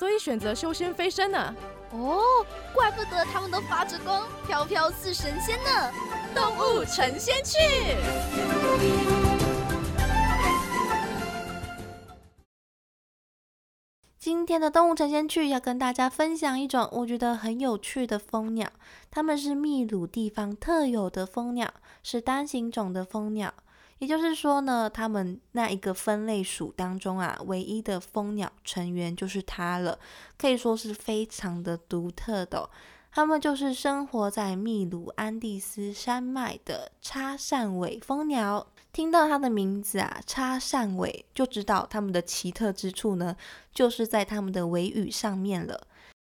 所以选择修仙飞升呢？哦，怪不得他们都发着光，飘飘似神仙呢！动物成仙去。今天的动物成仙去要跟大家分享一种我觉得很有趣的蜂鸟，它们是秘鲁地方特有的蜂鸟，是单行种的蜂鸟。也就是说呢，他们那一个分类属当中啊，唯一的蜂鸟成员就是它了，可以说是非常的独特的。它们就是生活在秘鲁安第斯山脉的叉扇尾蜂鸟。听到它的名字啊，叉扇尾，就知道它们的奇特之处呢，就是在它们的尾羽上面了。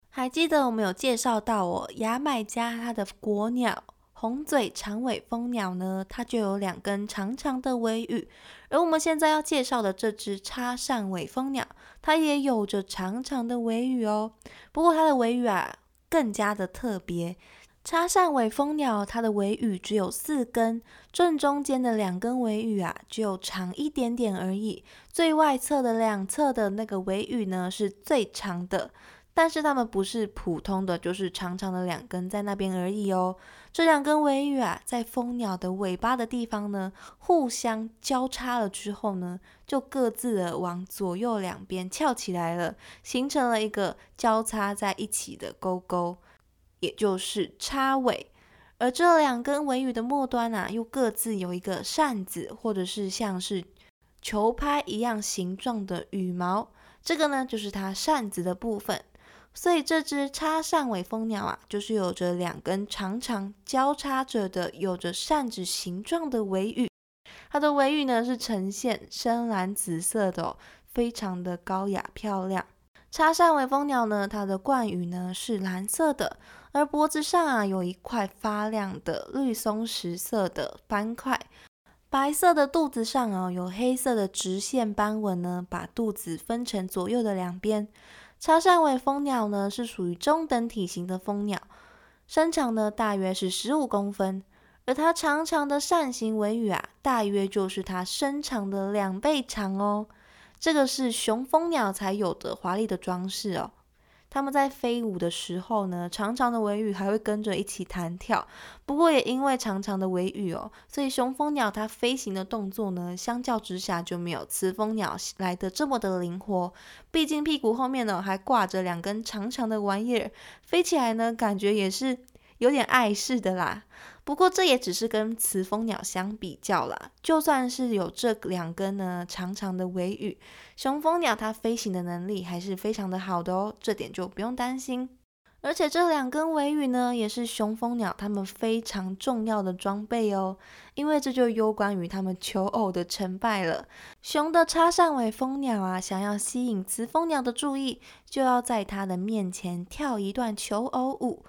还记得我们有介绍到哦，牙买加它的国鸟。红嘴长尾蜂鸟呢，它就有两根长长的尾羽，而我们现在要介绍的这只叉扇尾蜂鸟，它也有着长长的尾羽哦。不过它的尾羽啊，更加的特别。叉扇尾蜂鸟它的尾羽只有四根，正中间的两根尾羽啊，只有长一点点而已。最外侧的两侧的那个尾羽呢，是最长的。但是它们不是普通的，就是长长的两根在那边而已哦。这两根尾羽啊，在蜂鸟的尾巴的地方呢，互相交叉了之后呢，就各自的往左右两边翘起来了，形成了一个交叉在一起的勾勾，也就是叉尾。而这两根尾羽的末端啊，又各自有一个扇子或者是像是球拍一样形状的羽毛，这个呢，就是它扇子的部分。所以这只叉扇尾蜂鸟啊，就是有着两根长长交叉着的、有着扇子形状的尾羽。它的尾羽呢是呈现深蓝紫色的，非常的高雅漂亮。叉扇尾蜂鸟呢，它的冠羽呢是蓝色的，而脖子上啊有一块发亮的绿松石色的斑块。白色的肚子上啊有黑色的直线斑纹呢，把肚子分成左右的两边。叉扇尾蜂鸟呢是属于中等体型的蜂鸟，身长呢大约是十五公分，而它长长的扇形尾羽啊，大约就是它身长的两倍长哦。这个是雄蜂鸟才有的华丽的装饰哦。它们在飞舞的时候呢，长长的尾羽还会跟着一起弹跳。不过也因为长长的尾羽哦，所以雄蜂鸟它飞行的动作呢，相较之下就没有雌蜂鸟来的这么的灵活。毕竟屁股后面呢还挂着两根长长的玩意儿，飞起来呢感觉也是有点碍事的啦。不过这也只是跟雌蜂鸟相比较啦，就算是有这两根呢长长的尾羽，雄蜂鸟它飞行的能力还是非常的好的哦，这点就不用担心。而且这两根尾羽呢，也是雄蜂鸟它们非常重要的装备哦，因为这就攸关于它们求偶的成败了。雄的插上尾蜂鸟啊，想要吸引雌蜂鸟的注意，就要在它的面前跳一段求偶舞。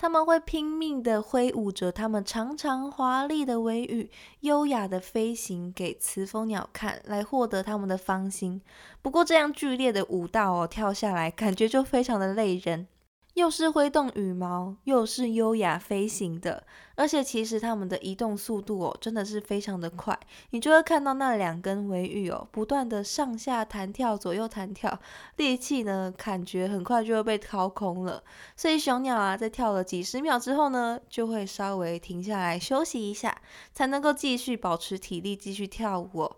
他们会拼命地挥舞着他们长长华丽的尾羽，优雅地飞行给雌蜂鸟看，来获得他们的芳心。不过，这样剧烈的舞蹈哦，跳下来感觉就非常的累人。又是挥动羽毛，又是优雅飞行的，而且其实它们的移动速度哦，真的是非常的快。你就会看到那两根尾羽哦，不断的上下弹跳，左右弹跳，力气呢，感觉很快就会被掏空了。所以雄鸟啊，在跳了几十秒之后呢，就会稍微停下来休息一下，才能够继续保持体力，继续跳舞。哦。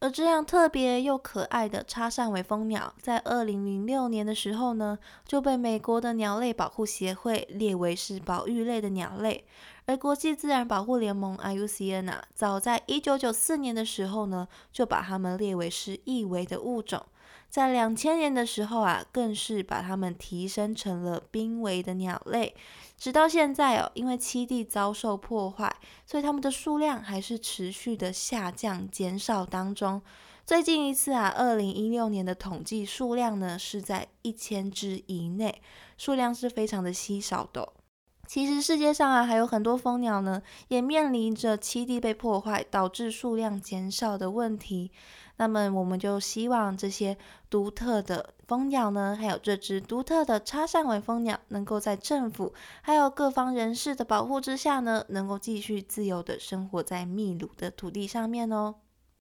而这样特别又可爱的插扇尾蜂鸟，在二零零六年的时候呢，就被美国的鸟类保护协会列为是保育类的鸟类。而国际自然保护联盟 （IUCN） 啊，早在一九九四年的时候呢，就把它们列为是易危的物种。在两千年的时候啊，更是把它们提升成了濒危的鸟类。直到现在哦，因为栖地遭受破坏，所以它们的数量还是持续的下降、减少当中。最近一次啊，二零一六年的统计数量呢是在一千只以内，数量是非常的稀少的。其实世界上啊，还有很多蜂鸟呢，也面临着栖地被破坏导致数量减少的问题。那么，我们就希望这些独特的蜂鸟呢，还有这只独特的插扇尾蜂鸟，能够在政府还有各方人士的保护之下呢，能够继续自由的生活在秘鲁的土地上面哦。